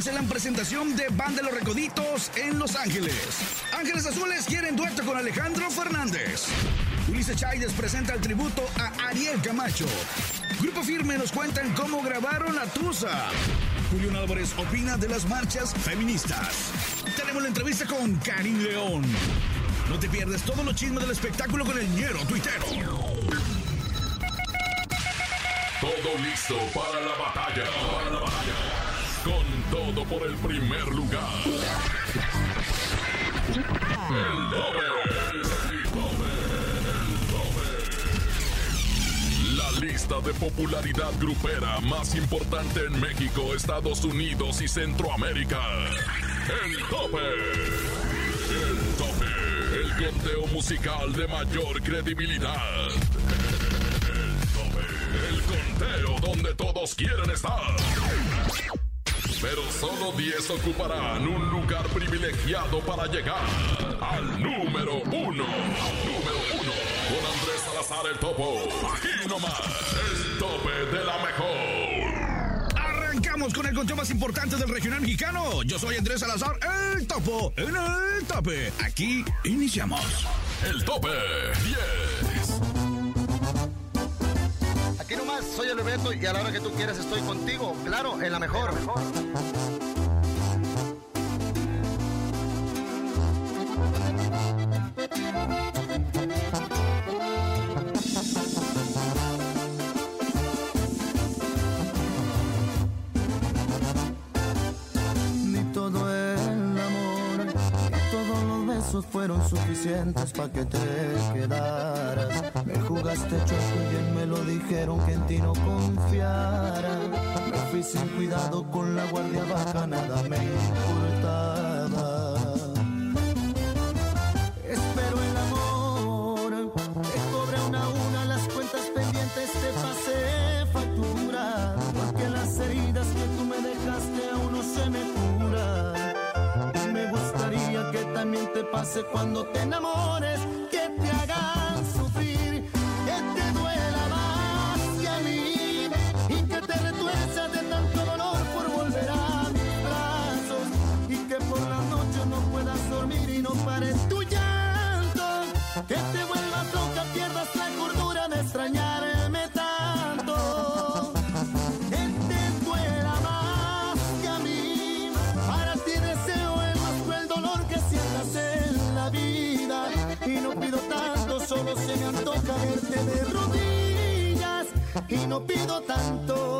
Cancelan presentación de Banda los Recoditos en Los Ángeles. Ángeles Azules quieren dueto con Alejandro Fernández. Ulises Chaides presenta el tributo a Ariel Camacho. Grupo Firme nos cuentan cómo grabaron la Tusa. Julio Álvarez opina de las marchas feministas. Tenemos la entrevista con Karim León. No te pierdes todos los chismes del espectáculo con el ñero tuitero. Todo listo para la batalla. Para la batalla. Con todo por el primer lugar. El tope. El tope. El. La lista de popularidad grupera más importante en México, Estados Unidos y Centroamérica. El tope. El tope. El conteo musical de mayor credibilidad. El tope. El conteo donde todos quieren estar. Pero solo 10 ocuparán un lugar privilegiado para llegar al número uno. Número uno. Con Andrés Salazar el Topo. Aquí nomás. El tope de la mejor. Arrancamos con el conteo más importante del regional mexicano. Yo soy Andrés Salazar, el topo, en el tope. Aquí iniciamos. El tope 10. Soy el Bebeto y a la hora que tú quieras estoy contigo. Claro, en la mejor. Suficientes para que te quedaras. Me jugaste chueco y bien me lo dijeron que en ti no confiara. Me fui sin cuidado con la guardia baja, nada me importaba. Pase cuando te enamores, que te hagan sufrir, que te duela más que a mí. Y que te retuerzas de tanto dolor por volver a mis brazos. Y que por la noche no puedas dormir y no pares tu llanto. No pido tanto,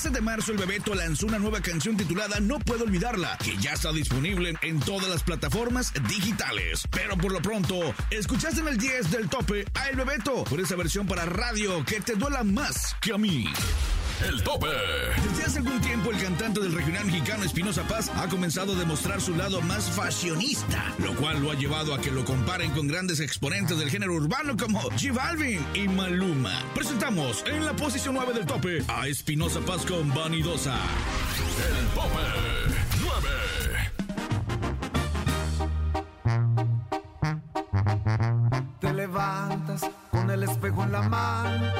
13 de marzo el Bebeto lanzó una nueva canción titulada No puedo olvidarla, que ya está disponible en todas las plataformas digitales. Pero por lo pronto, escuchaste en el 10 del tope a El Bebeto por esa versión para radio que te duela más que a mí. El tope. Desde hace algún tiempo, el cantante del regional mexicano Espinosa Paz ha comenzado a demostrar su lado más fashionista, lo cual lo ha llevado a que lo comparen con grandes exponentes del género urbano como G Balvin y Maluma. Presentamos en la posición 9 del tope a Espinosa Paz con Vanidosa. El tope 9. Te levantas con el espejo en la mano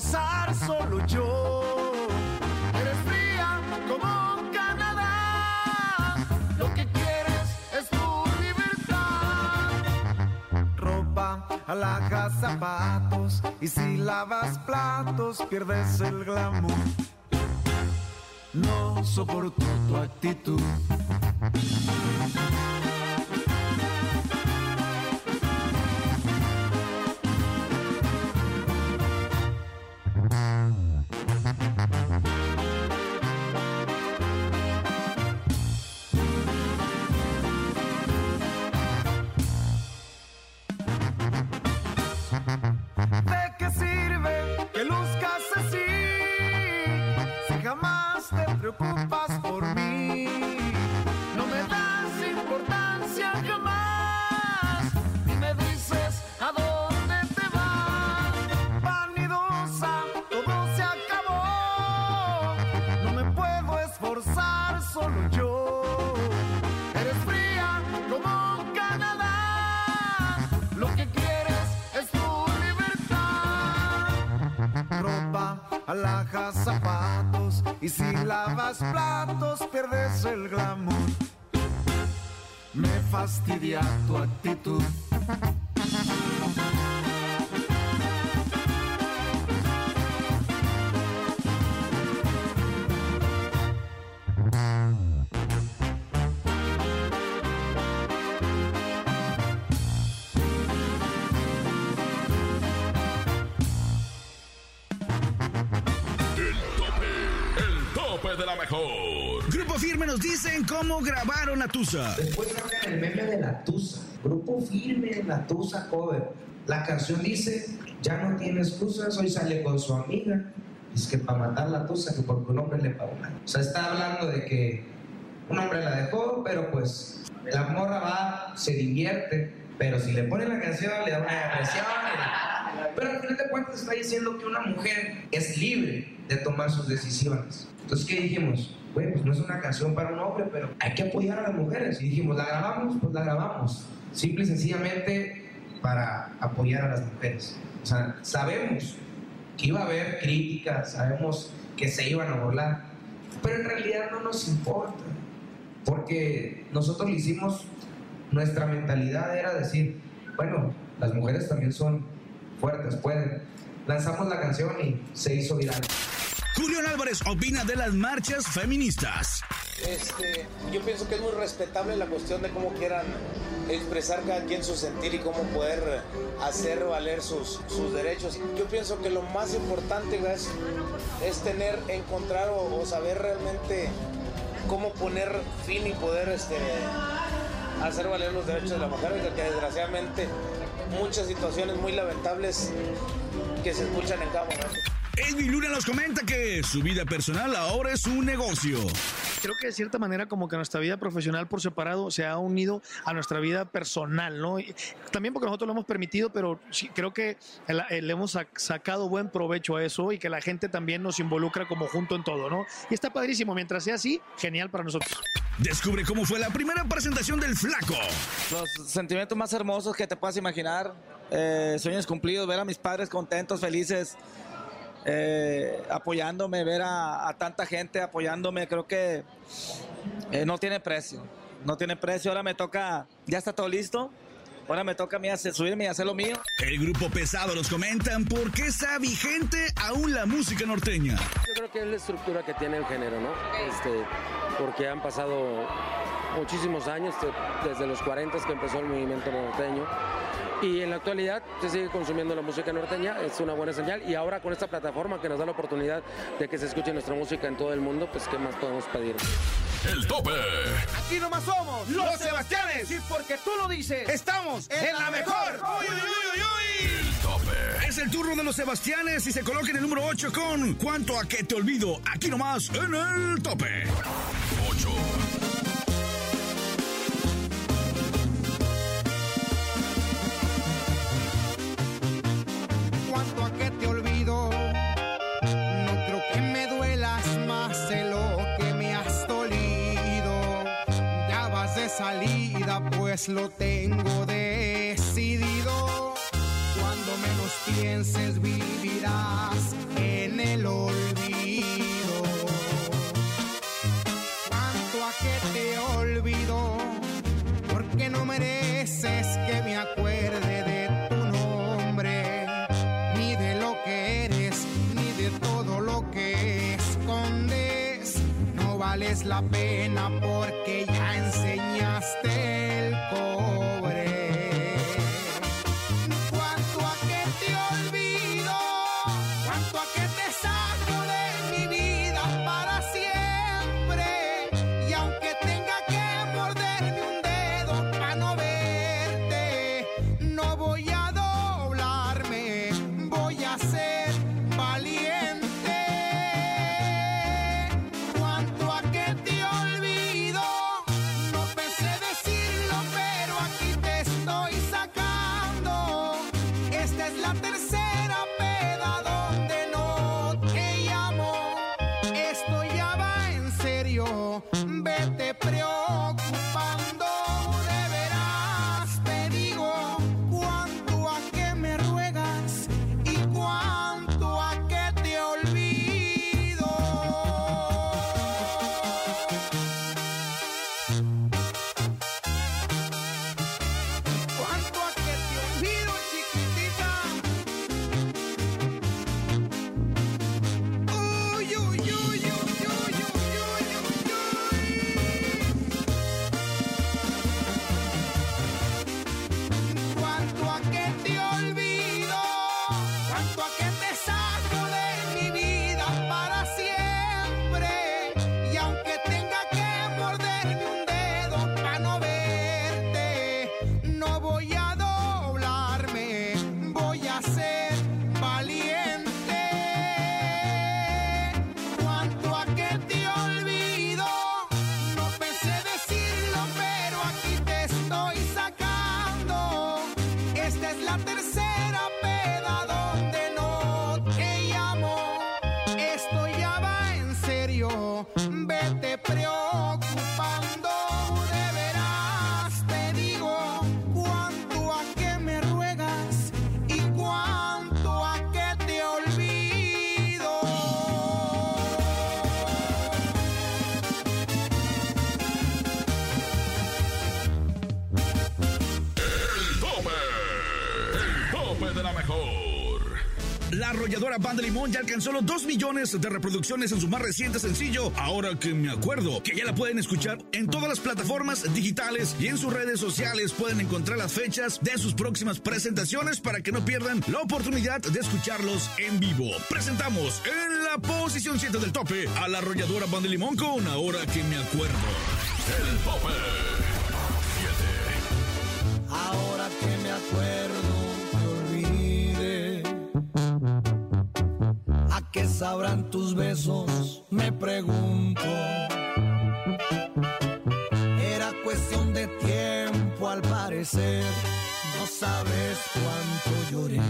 solo yo. Eres fría como Canadá. Lo que quieres es tu libertad. Ropa, alhajas, zapatos. Y si lavas platos, pierdes el glamour. No soporto tu actitud. Alhajas, zapatos. Y si lavas platos, pierdes el glamour. Me fastidia tu actitud. Grabaron la Tusa. Después sacan el meme de la Tusa. Grupo firme, la Tusa cover. La canción dice, ya no tiene excusas, hoy sale con su amiga. Es que para matar la Tusa, que porque un hombre le pagó. O sea, está hablando de que un hombre la dejó, pero pues la morra va, se divierte, pero si le ponen la canción le da una depresión. Pero al final de cuentas está diciendo que una mujer es libre de tomar sus decisiones. Entonces, ¿qué dijimos? Güey, pues no es una canción para un hombre, pero hay que apoyar a las mujeres. Y dijimos, ¿la grabamos? Pues la grabamos. Simple y sencillamente para apoyar a las mujeres. O sea, sabemos que iba a haber críticas, sabemos que se iban a burlar, pero en realidad no nos importa, porque nosotros lo hicimos, nuestra mentalidad era decir, bueno, las mujeres también son fuertes, pueden. Lanzamos la canción y se hizo viral. Julián Álvarez opina de las marchas feministas. Este, yo pienso que es muy respetable la cuestión de cómo quieran expresar cada quien su sentir y cómo poder hacer valer sus, sus derechos. Yo pienso que lo más importante es, es tener, encontrar o, saber realmente cómo poner fin y poder este, hacer valer los derechos de la mujer, que desgraciadamente muchas situaciones muy lamentables que se escuchan en cada. Edwin Luna nos comenta que su vida personal ahora es un negocio. Creo que de cierta manera como que nuestra vida profesional por separado se ha unido a nuestra vida personal, ¿no? también porque nosotros lo hemos permitido, pero sí, creo que le hemos sacado buen provecho a eso y que la gente también nos involucra como junto en todo, ¿no? Y está padrísimo, mientras sea así, genial para nosotros. Descubre cómo fue la primera presentación del Flaco. Los sentimientos más hermosos que te puedas imaginar, eh, sueños cumplidos, ver a mis padres contentos, felices, eh, apoyándome, ver a, tanta gente apoyándome, creo que eh, no tiene precio. No tiene precio. Ahora me toca, ya está todo listo. Ahora me toca a mí hacer, subirme y hacer lo mío. El grupo pesado los comentan por qué está vigente aún la música norteña. Yo creo que es la estructura que tiene el género, ¿no? Este, porque han pasado muchísimos años, desde los 40 que empezó el movimiento norteño y en la actualidad se sigue consumiendo la música norteña, es una buena señal y ahora con esta plataforma que nos da la oportunidad de que se escuche nuestra música en todo el mundo, pues qué más podemos pedir. El tope. Aquí nomás somos los, Sebastianes. Y porque tú lo dices, estamos en, la, mejor. Uy, uy, uy, el tope. Es el turno de los Sebastianes y se coloca en el número 8 con ¿Cuánto a qué te olvido? Aquí nomás en el tope. 8. Pues lo tengo decidido. Cuando menos pienses vivirás en el olvido. Cuanto a que te olvido, porque no mereces que me acuerde de tu nombre, ni de lo que eres, ni de todo lo que escondes. No vales la pena a que Banda Limón ya alcanzó los 2 millones de reproducciones en su más reciente sencillo, Ahora que me acuerdo, que ya la pueden escuchar en todas las plataformas digitales y en sus redes sociales pueden encontrar las fechas de sus próximas presentaciones para que no pierdan la oportunidad de escucharlos en vivo. Presentamos en la posición 7 del tope a la arrolladora Banda Limón con Ahora que me acuerdo. El tope besos, me pregunto. Era cuestión de tiempo al parecer, no sabes cuánto lloré.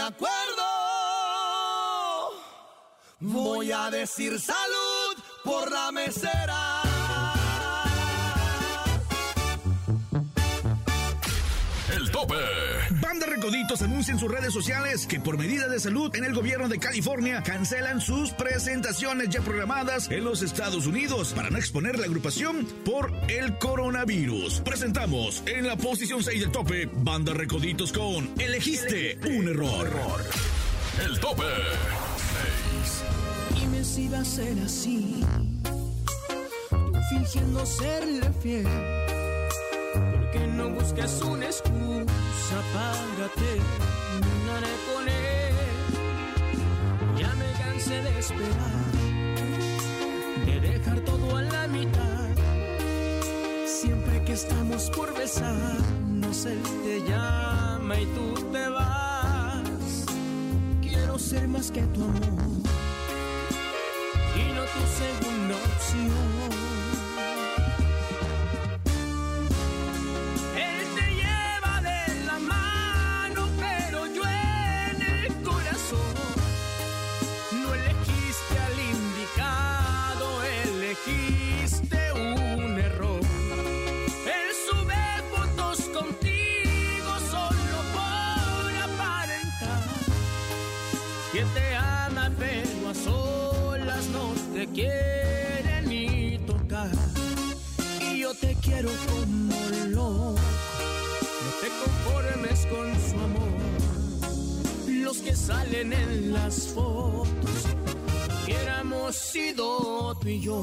Acuerdo, voy a decir salud por la mesera. Recoditos anuncia en sus redes sociales que por medida de salud en el gobierno de California cancelan sus presentaciones ya programadas en los Estados Unidos para no exponer la agrupación por el coronavirus. Presentamos en la posición 6 del tope Banda Recoditos con Elegiste un error. El tope. Dime si va a ser así. Tú fingiendo serle fiel. Porque no buscas una excusa para terminar con él. Ya me cansé de esperar. De dejar todo a la mitad. Siempre que estamos por besarnos, él te llama y tú te vas. Quiero ser más que tu amor y no tu segunda opción. Quiere ni tocar. Y yo te quiero como loco, no te conformes con su amor. Los que salen en las fotos, hubiéramos sido tú y yo.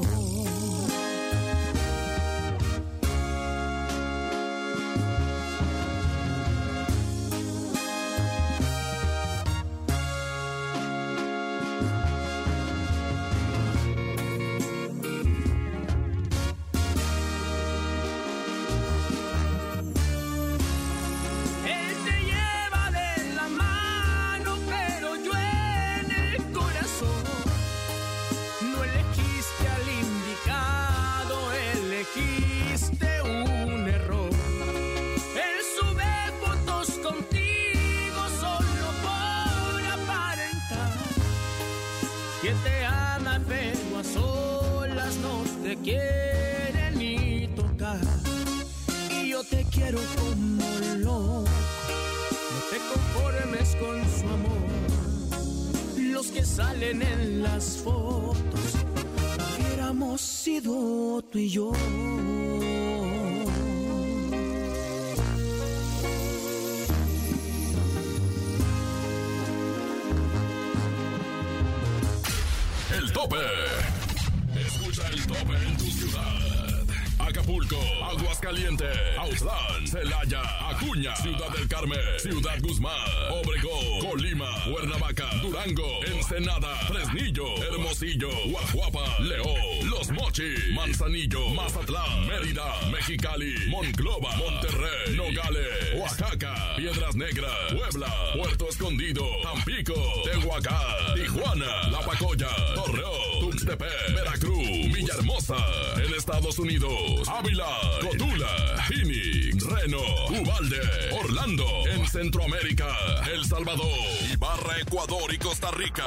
Aguascalientes, Autlán, Celaya, Acuña, Ciudad del Carmen, Ciudad Guzmán, Obregón, Colima, Cuernavaca, Durango, Ensenada, Fresnillo, Hermosillo, Guajuapa, León, Los Mochis, Manzanillo, Mazatlán, Mérida, Mexicali, Monclova, Monterrey, Nogales, Oaxaca, Piedras Negras, Puebla, Puerto Escondido, Tampico, Tehuacán, Tijuana, La Pacoya, Torreón, Tuxtepec, Veracruz, Villahermosa, en Estados Unidos, Ávila, Cotula, Phoenix, Reno, Ubalde, Orlando, en Centroamérica, El Salvador, Ibarra, Ecuador y Costa Rica.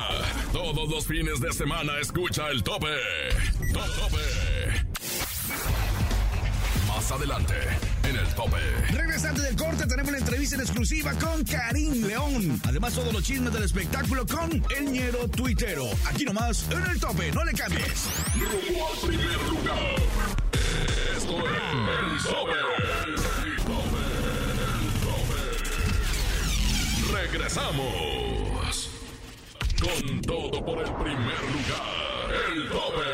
Todos los fines de semana escucha el tope. Top tope. Más adelante, en el tope. Regresante del corte, tenemos una entrevista en exclusiva con Karim León. Además, todos los chismes del espectáculo con El Ñero Tuitero. Aquí nomás, en el tope, no le cambies. Rumbo al primer lugar. Esto es el tope. El tope. El tope. Regresamos. Con todo por el primer lugar. El tope.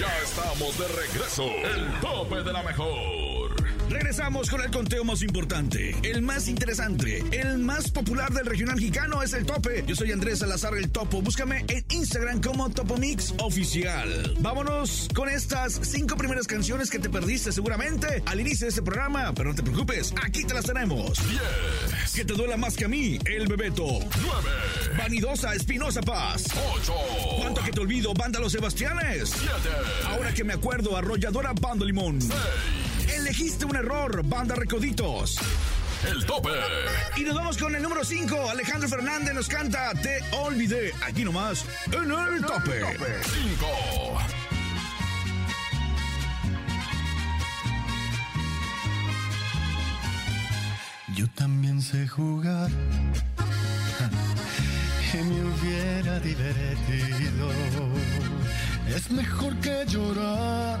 Ya estamos de regreso. El tope de la mejor. Regresamos con el conteo más importante, el más interesante, el más popular del regional mexicano es el tope. Yo soy Andrés Salazar el Topo. Búscame en Instagram como Topomix Oficial. Vámonos con estas cinco primeras canciones que te perdiste seguramente al inicio de este programa, pero no te preocupes, aquí te las tenemos. 10. Que te duela más que a mí, el Bebeto. 9. Vanidosa Espinosa Paz. 8. ¿Cuánto que te olvido, Banda Los Sebastianes? 7. Ahora que me acuerdo, Arrolladora Bando Limón. 6. Elegiste un error, Banda Recoditos. El tope. Y nos vamos con el número 5. Alejandro Fernández nos canta Te olvidé. Aquí nomás, en el tope. 5. Yo también sé jugar y me hubiera divertido. Es mejor que llorar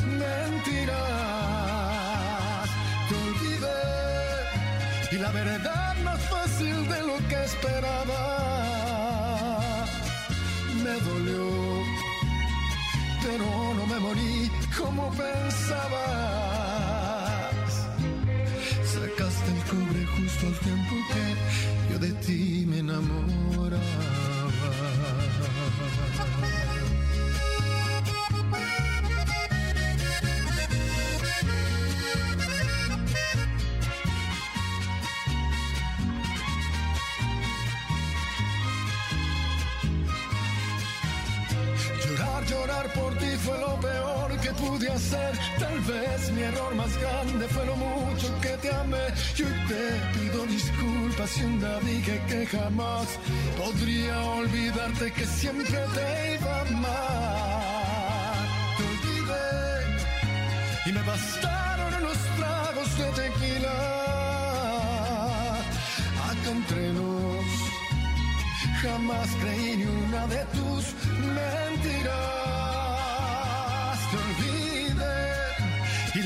mentiras. Te olvidé y la verdad más fácil de lo que esperaba. Pude hacer. Tal vez mi error más grande fue lo mucho que te amé. Yo te pido disculpas si un día dije que jamás podría olvidarte que siempre te iba a amar. Te olvidé y me bastaron unos tragos de tequila. Acá entre nos jamás creí ni una de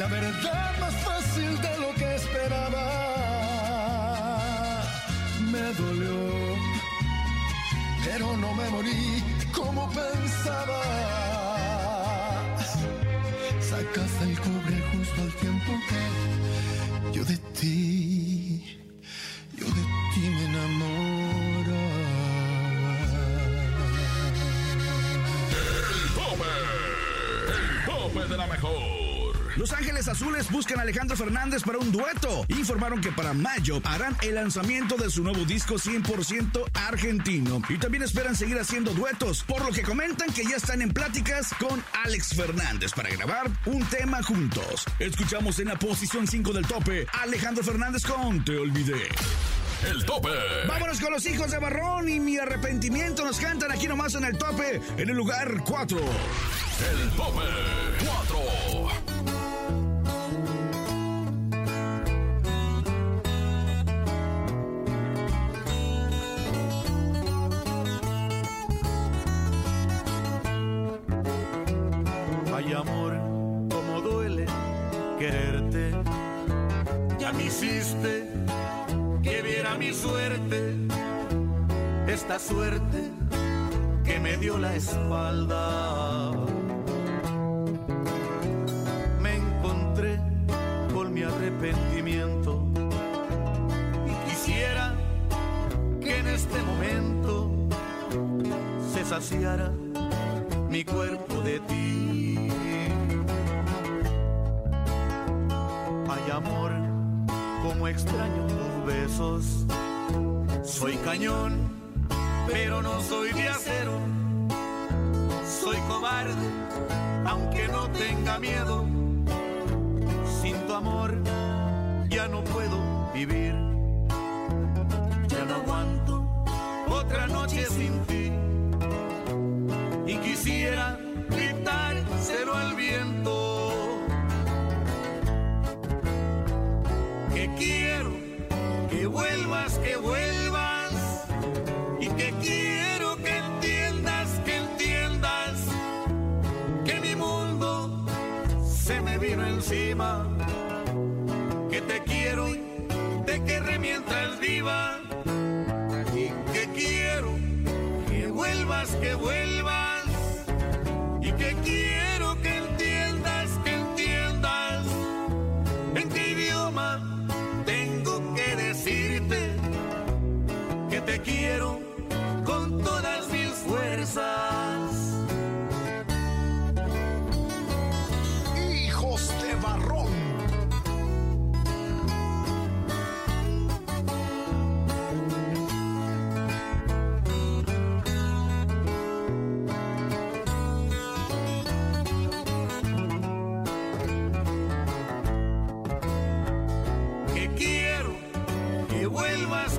la verdad más fácil de lo que esperaba me dolió, pero no me morí como pensaba. Sacaste el cobre justo al tiempo que yo de ti, yo de ti me enamoraba. De la mejor. Los Ángeles Azules buscan a Alejandro Fernández para un dueto. Informaron que para mayo harán el lanzamiento de su nuevo disco 100% argentino. Y también esperan seguir haciendo duetos, por lo que comentan que ya están en pláticas con Alex Fernández para grabar un tema juntos. Escuchamos en la posición 5 del tope Alejandro Fernández con Te Olvidé. El tope. Vámonos con los hijos de Barrón y mi arrepentimiento nos cantan aquí nomás en el tope, en el lugar 4. El tope 4. Esta suerte que me dio la espalda. Me encontré con mi arrepentimiento y quisiera que en este momento se saciara mi cuerpo de ti. Ay amor, como extraño tus besos. Soy cañón, pero no soy de acero. Soy cobarde, aunque no tenga miedo. Sin tu amor ya no puedo vivir. Ya no aguanto otra noche sin ti y quisiera gritárselo al viento. Mientras viva. Que quiero que vuelvas, que vuelvas. Y que quiero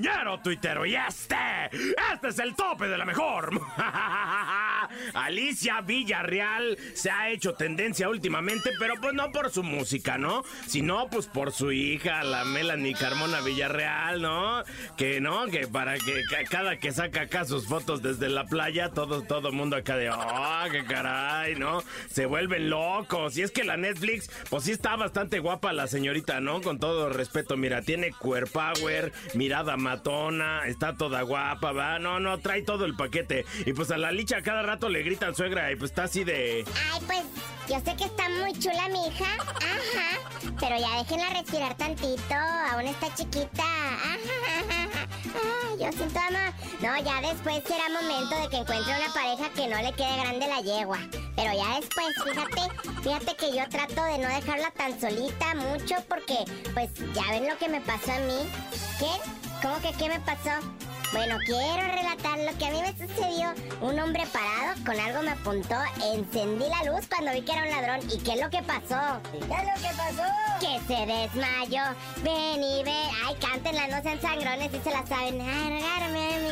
oñero tuitero y este, este es el tope de la mejor. Alicia Villarreal se ha hecho tendencia últimamente, pero pues no por su música, ¿no? Sino pues por su hija, la Melanie Carmona Villarreal, ¿no? Que no, que para que ca- cada que saca acá sus fotos desde la playa, todo, todo mundo acá de, oh, qué caray, ¿no? Se vuelven locos. Y es que la Netflix, pues sí está bastante guapa la señorita, ¿no? Con todo respeto, mira, tiene cuerpo power, mirada matona, está toda guapa, va, no, no, trae todo el paquete. Y pues a la licha cada rato le gritan suegra y pues está así de... Ay, pues yo sé que está muy chula mi hija. Ajá. Pero ya déjenla respirar tantito. Aún está chiquita. Ajá. Ay, yo siento amor. No, ya después será momento de que encuentre una pareja que no le quede grande la yegua. Pero ya después, fíjate, fíjate que yo trato de no dejarla tan solita mucho porque, pues, ya ven lo que me pasó a mí. ¿Qué? ¿Cómo que qué me pasó? Bueno, quiero relatar lo que a mí me sucedió. Un hombre parado con algo me apuntó, encendí la luz cuando vi que era un ladrón. ¿Y qué es lo que pasó? ¿Qué es lo que pasó? Que se desmayó. Ven y ve. Ay, cántenla, no sean sangrones y se la saben. Largarme a mí.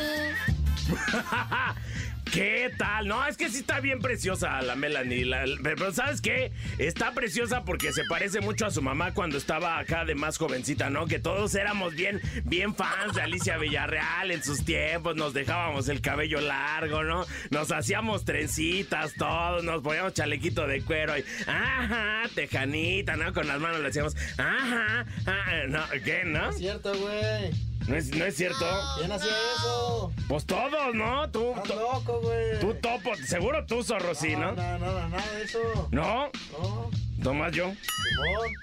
¿Qué tal? No, es que sí está bien preciosa la Melanie. la- pero ¿sabes qué? Está preciosa porque se parece mucho a su mamá cuando estaba acá de más jovencita, ¿no? Que todos éramos bien, bien fans de Alicia Villarreal en sus tiempos. Nos dejábamos el cabello largo, ¿no? Nos hacíamos trencitas, todos. Nos poníamos chalequito de cuero y... Ajá, tejanita, ¿no? Con las manos le hacíamos... Ajá, ajá, no, ¿qué, no? Es cierto, güey. ¿No es, no es cierto? ¿Quién hacía eso? Pues todos, ¿no? Tú, Estás to- loco, güey. tú topo, seguro tú, zorro, sí, ¿no? No, no, no, nada de eso. ¿No? No. ¿Tomás yo?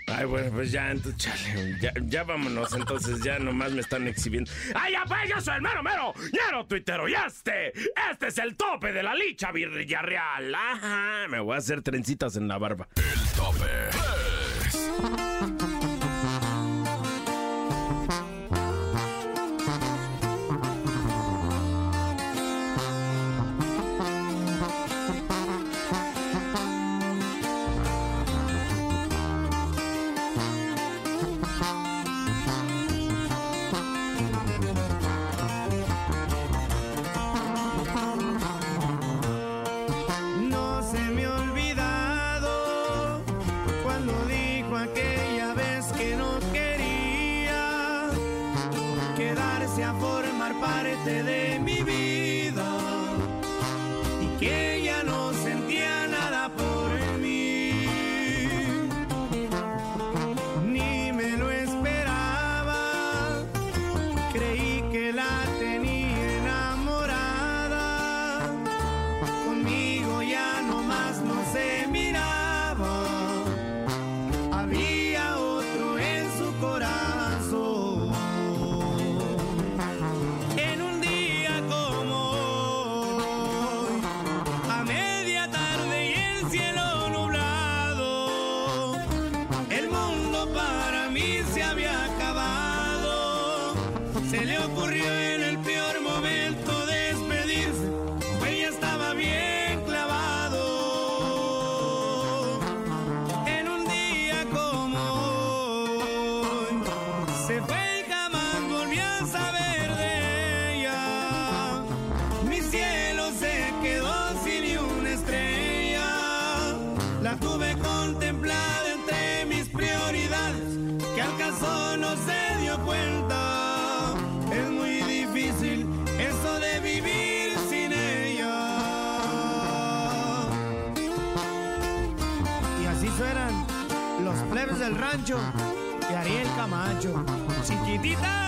Ay, bueno, pues ya, entonces, chale, ya, ya vámonos, entonces ya nomás me están exhibiendo. ¡Ay, ya pues, yo soy el mero mero! ¡Ñero tuitero! ¡Y este! ¡Este es el tope de la licha Villarreal! ¡Ajá! Me voy a hacer trencitas en la barba. El tope. No de Ariel Camacho. Chiquitita.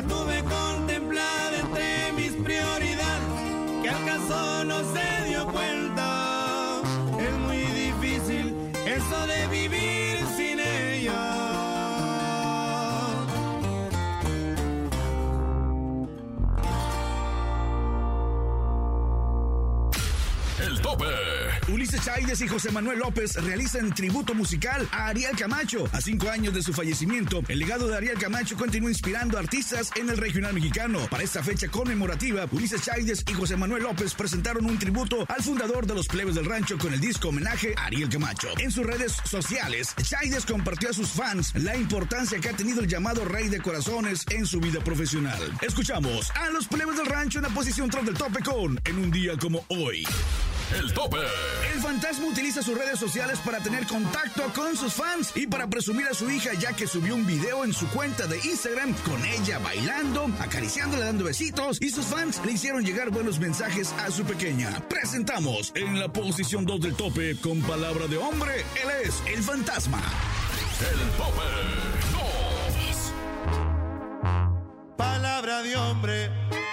La tuve Chaides y José Manuel López realizan tributo musical a Ariel Camacho. A cinco años de su fallecimiento, el legado de Ariel Camacho continúa inspirando artistas en el regional mexicano. Para esta fecha conmemorativa, Ulises Chaides y José Manuel López presentaron un tributo al fundador de los plebes del rancho con el disco homenaje Ariel Camacho. En sus redes sociales, Chaides compartió a sus fans la importancia que ha tenido el llamado Rey de Corazones en su vida profesional. Escuchamos a los plebes del rancho en la posición tras del tope con En un día como hoy. El tope. El fantasma utiliza sus redes sociales para tener contacto con sus fans y para presumir a su hija ya que subió un video en su cuenta de Instagram con ella bailando, acariciándola, dando besitos y sus fans le hicieron llegar buenos mensajes a su pequeña. Presentamos en la posición 2 del tope con palabra de hombre, él es el fantasma. El tope 2. Palabra de hombre,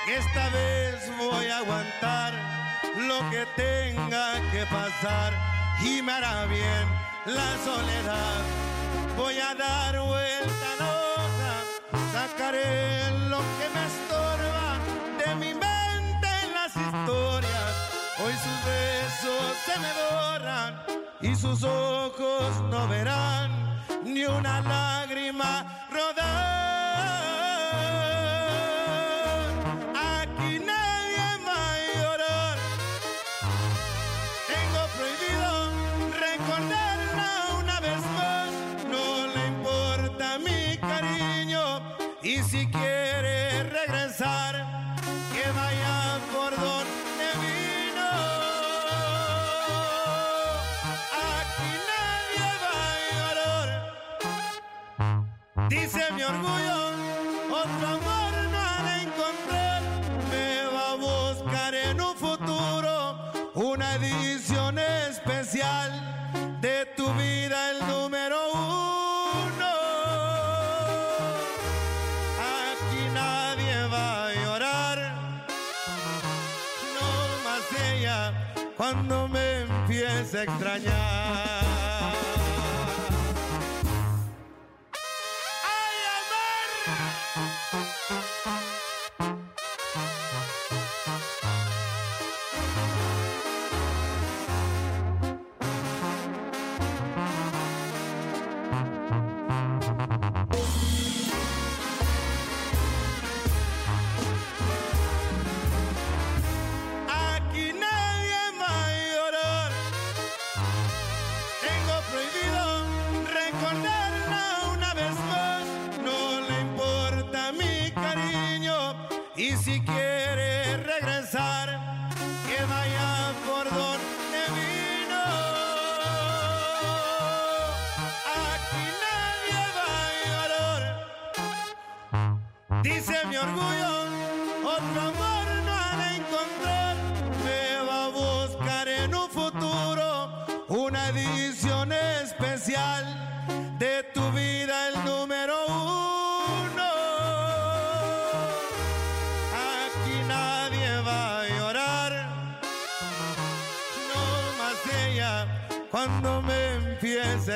esta vez voy a aguantar lo que tenga que pasar y me hará bien la soledad. Voy a dar vuelta a la hoja, sacaré lo que me estorba de mi mente en las historias. Hoy sus besos se me borran y sus ojos no verán ni una lágrima rodar. Dice mi orgullo, otro amor no ha de encontrar. Me va a buscar en un futuro una edición especial de tu vida, el número uno. Aquí nadie va a llorar, no más ella cuando me empiece a extrañar.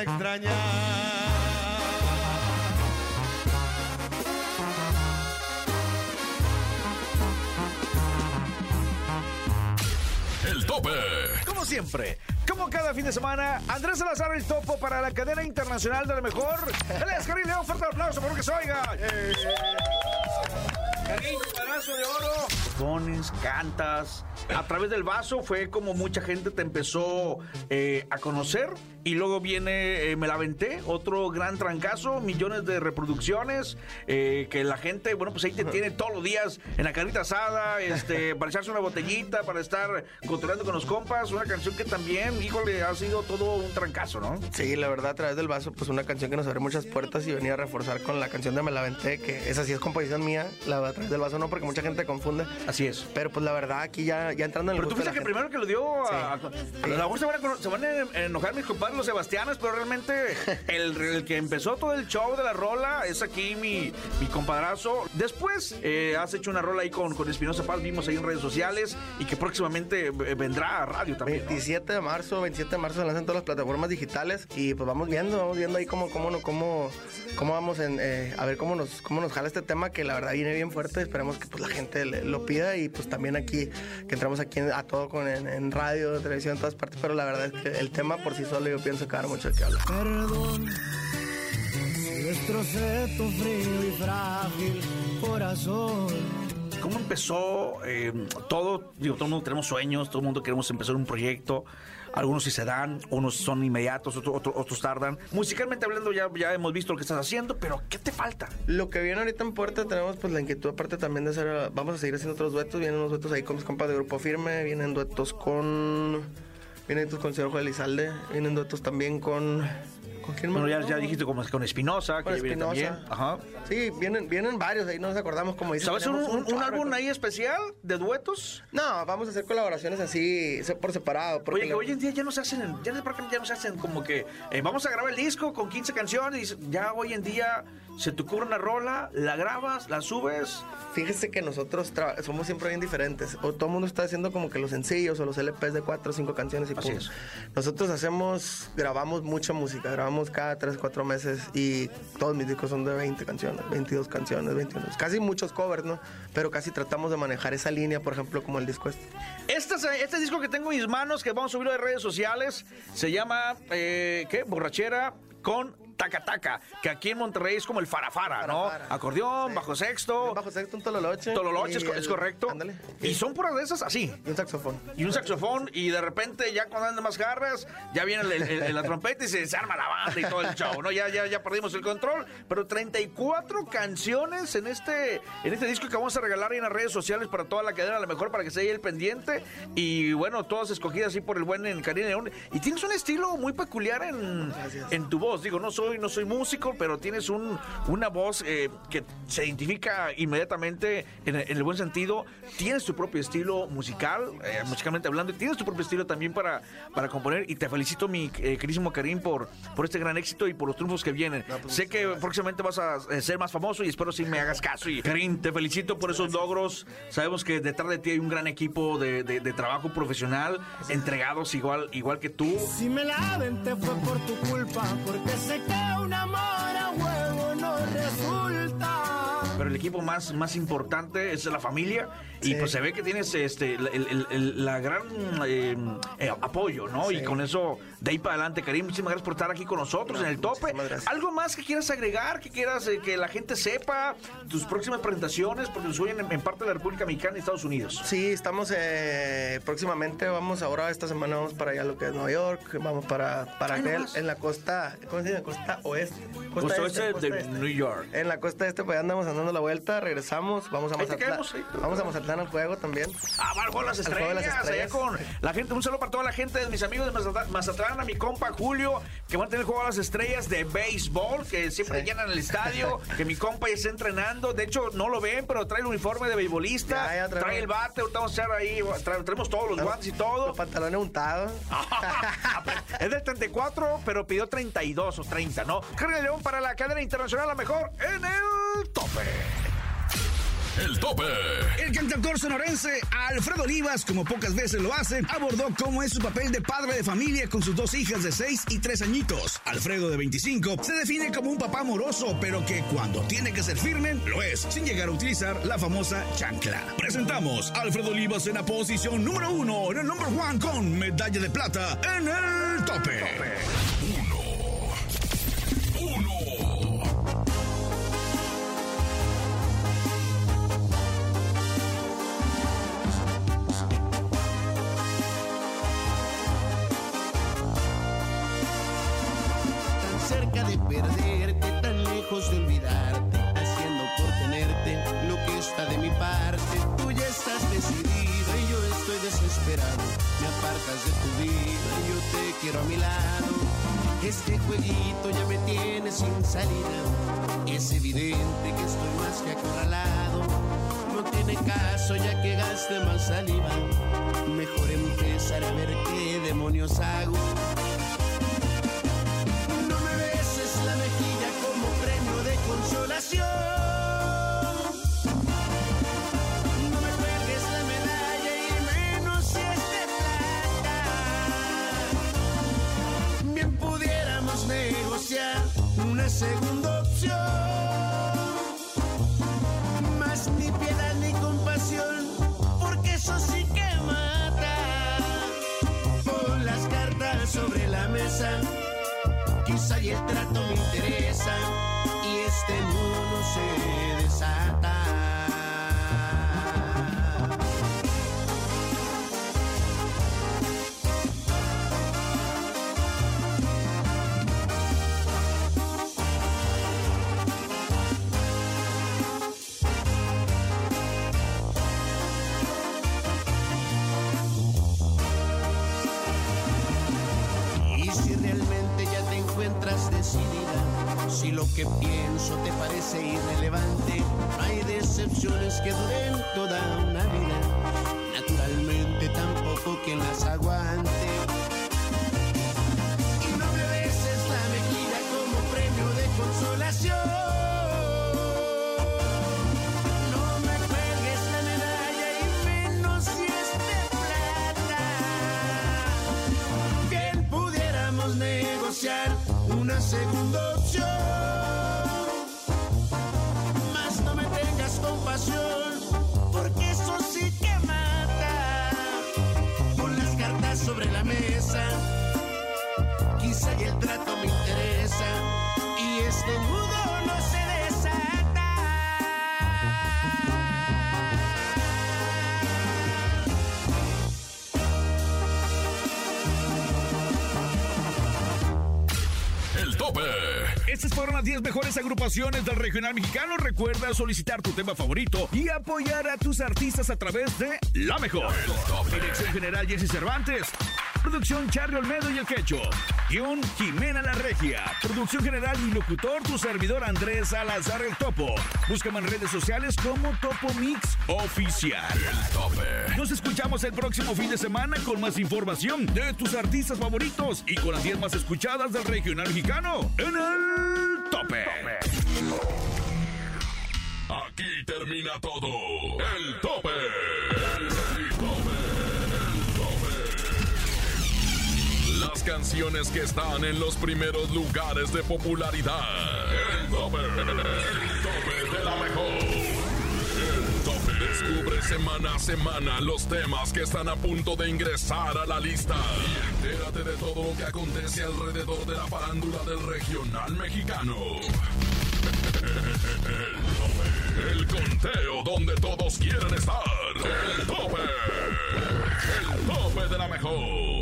A extrañar. El tope. Como siempre, como cada fin de semana, Andrés Salazar el topo para la cadena internacional de lo mejor. Es Karim León, fuerte aplauso por lo que se oiga. Balazo de oro. Pones, cantas. A través del vaso fue como mucha gente te empezó eh, a conocer. Y luego viene eh, Me la Aventé, otro gran trancazo, millones de reproducciones. eh, que la gente, bueno, pues ahí te tiene todos los días en la carita asada, este, para echarse una botellita, para estar controlando con los compas. Una canción que también, híjole, ha sido todo un trancazo, ¿no? Sí, la verdad, a través del vaso, pues una canción que nos abre muchas puertas y venía a reforzar con la canción de Me la Venté, que esa sí es composición mía, la a través del vaso no, porque mucha gente confunde. Así es. Pero pues la verdad, aquí ya, ya entrando en el Pero tú fuiste la el primero que lo dio a... a- a lo mejor se van a, se van a enojar mis compadres los Sebastianes, pero realmente el, el que empezó todo el show de la rola es aquí mi, mi compadrazo. Después eh, has hecho una rola ahí con, con Espinosa Paz, vimos ahí en redes sociales y que próximamente eh, vendrá a radio también. ¿no? 27 de marzo, 27 de marzo se lanzan todas las plataformas digitales y pues vamos viendo, vamos viendo ahí cómo, cómo, no- cómo, cómo vamos en, eh, a ver cómo nos, cómo nos jala este tema que la verdad viene bien fuerte. Esperemos que pues la gente le- lo pida y pues también aquí, que entramos aquí en- a todo con en, en radio, televisión, en todas partes, pero la verdad es que el tema por sí solo yo pienso que mucho qué hablar. Perdón, si destrocé tu frío y frágil corazón. ¿Cómo empezó eh, todo? Digo, todo el mundo tenemos sueños, todo el mundo queremos empezar un proyecto. Algunos sí se dan, unos son inmediatos, otros, otros, otros tardan. Musicalmente hablando ya, ya hemos visto lo que estás haciendo, pero ¿qué te falta? Lo que viene ahorita en puerta tenemos pues la inquietud aparte también de hacer, vamos a seguir haciendo otros duetos, vienen unos duetos ahí con mis compas de Grupo Firme, vienen duetos con, vienen duetos con Juan Elizalde, vienen duetos también con, ¿con quién más? Bueno, ya, dijiste como con Espinosa, que viene Espinosa. también. Ajá. Sí, vienen, vienen varios, ahí no nos acordamos como dices. ¿Sabes un, un- álbum ahí especial de duetos? No, vamos a hacer colaboraciones así, por separado. Oye, que hoy en día ya no se hacen, ya, ya no se hacen como que eh, vamos a grabar el disco con 15 canciones ya hoy en día se te ocurre una rola, la grabas, la subes. Fíjese que nosotros somos siempre bien diferentes. O todo el mundo está haciendo como que los sencillos o los LPs de cuatro o cinco canciones y Así es. Nosotros hacemos, grabamos mucha música, grabamos cada tres, cuatro meses y todos mis discos son de 20 canciones, 22 canciones, 21. Casi muchos covers, ¿no? Pero casi tratamos de manejar esa línea, por ejemplo, como el disco este. Este, es- este disco que tengo en mis manos, que vamos a subirlo de redes sociales, se llama, eh, ¿qué? Borrachera con Taca Taca, que aquí en Monterrey es como el farafara, ¿no? Acordeón, bajo sexto. Bajo sexto, un tololoche. Tololoche, es, co- es el- correcto. ándale. Y son puras de esas así. Y un saxofón. Y un saxofón, y de repente ya cuando andan más garras, ya viene el- el- el- la trompeta y se, se arma la banda y todo el show, ¿no? Ya, ya, ya perdimos el control. Pero 34 canciones en este, en este disco que vamos a regalar ahí en las redes sociales para toda la cadena, a lo mejor para que se el pendiente. Y bueno, todas escogidas así por el buen en Karina León. Y tienes un estilo muy peculiar en, en tu voz. Digo, no soy, no soy músico, pero tienes un, una voz eh, que se identifica inmediatamente en, el- en el buen sentido. Tienes tu propio estilo musical, eh, musicalmente hablando, y tienes tu propio estilo también para, para componer. Y te felicito, mi eh, queridísimo Karim, por, por este gran éxito y por los triunfos que vienen. sé que próximamente vas a eh, ser más famoso y espero si me hagas caso. Y Karim, te felicito por esos logros. Sabemos que detrás de ti hay un gran equipo de, de- de trabajo profesional, entregados igual, igual que tú. Si me la aventé fue por tu culpa, porque sé que un amor a huevo no resulta. Equipo más, más importante es la familia y Sí. pues se ve que tienes este el, el- el- la gran eh, eh, apoyo, ¿no? Sí. Y con eso de ahí para adelante, Karim, muchísimas gracias por estar aquí con nosotros en el tope. ¿Algo más que quieras agregar, que quieras eh, que la gente sepa tus próximas presentaciones? Porque nos oyen en, en parte de la República Mexicana y Estados Unidos. Sí, estamos eh, próximamente, vamos ahora esta semana vamos para allá lo que es Nueva York, vamos para, para aquel- en la costa, ¿cómo se llama? Costa oeste. Costa este, oeste costa de este. New York. En la costa este, pues andamos andando la vuelta, regresamos, vamos a Mazatlán. Vamos a Mazatlán al juego también. Ah, va al juego de las estrellas, las allá con la gente, un saludo para toda la gente de mis amigos de Mazatl- Mazatlán, a mi compa Julio, que van a tener el juego de las estrellas de béisbol, que siempre Sí. llenan el estadio, que mi compa ya está entrenando, de hecho no lo ven, pero trae el uniforme de beisbolista, trae el bate, ahorita vamos a echar ahí, tra- traemos todos los guantes y todo. Los pantalones untados. es del 34, pero pidió 32 o 30, ¿no? De León para la cadena internacional, la mejor en el tope. El tope. El cantautor sonorense Alfredo Olivas, como pocas veces lo hace, abordó cómo es su papel de padre de familia con sus dos hijas de 6 y 3 añitos. Alfredo, de 25, se define como un papá amoroso, pero que cuando tiene que ser firme, lo es, sin llegar a utilizar la famosa chancla. Presentamos a Alfredo Olivas en la posición número uno, en el number one, con medalla de plata en el tope. Me apartas de tu vida y yo te quiero a mi lado. Este jueguito ya me tiene sin salida. Es evidente que estoy más que acorralado. No tiene caso ya que gaste más saliva. Mejor empezar a ver qué demonios hago. Y el trato me interesa y este no se desata. Que pienso te parece irrelevante, hay decepciones que duren toda una vida. Naturalmente tampoco quien las aguante. Estas fueron las 10 mejores agrupaciones del regional mexicano. Recuerda solicitar tu tema favorito y apoyar a tus artistas a través de La Mejor. Dirección General Jesse Cervantes. Producción Charlie Olmedo y El Quecho. Guión Jimena La Regia. Producción general y locutor tu servidor Andrés Salazar El Topo. Búscame en redes sociales como Topo Mix Oficial. Nos escuchamos el próximo fin de semana con más información de tus artistas favoritos y con las 10 más escuchadas del regional mexicano en el tope. Aquí termina todo. El tope. El tope. Las canciones que están en los primeros lugares de popularidad. El tope. El tope de la mejor. El tope. Descubre semana a semana los temas que están a punto de ingresar a la lista. Y entérate de todo lo que acontece alrededor de la farándula del regional mexicano. El tope. El conteo donde todos quieren estar. El tope. El tope de la mejor.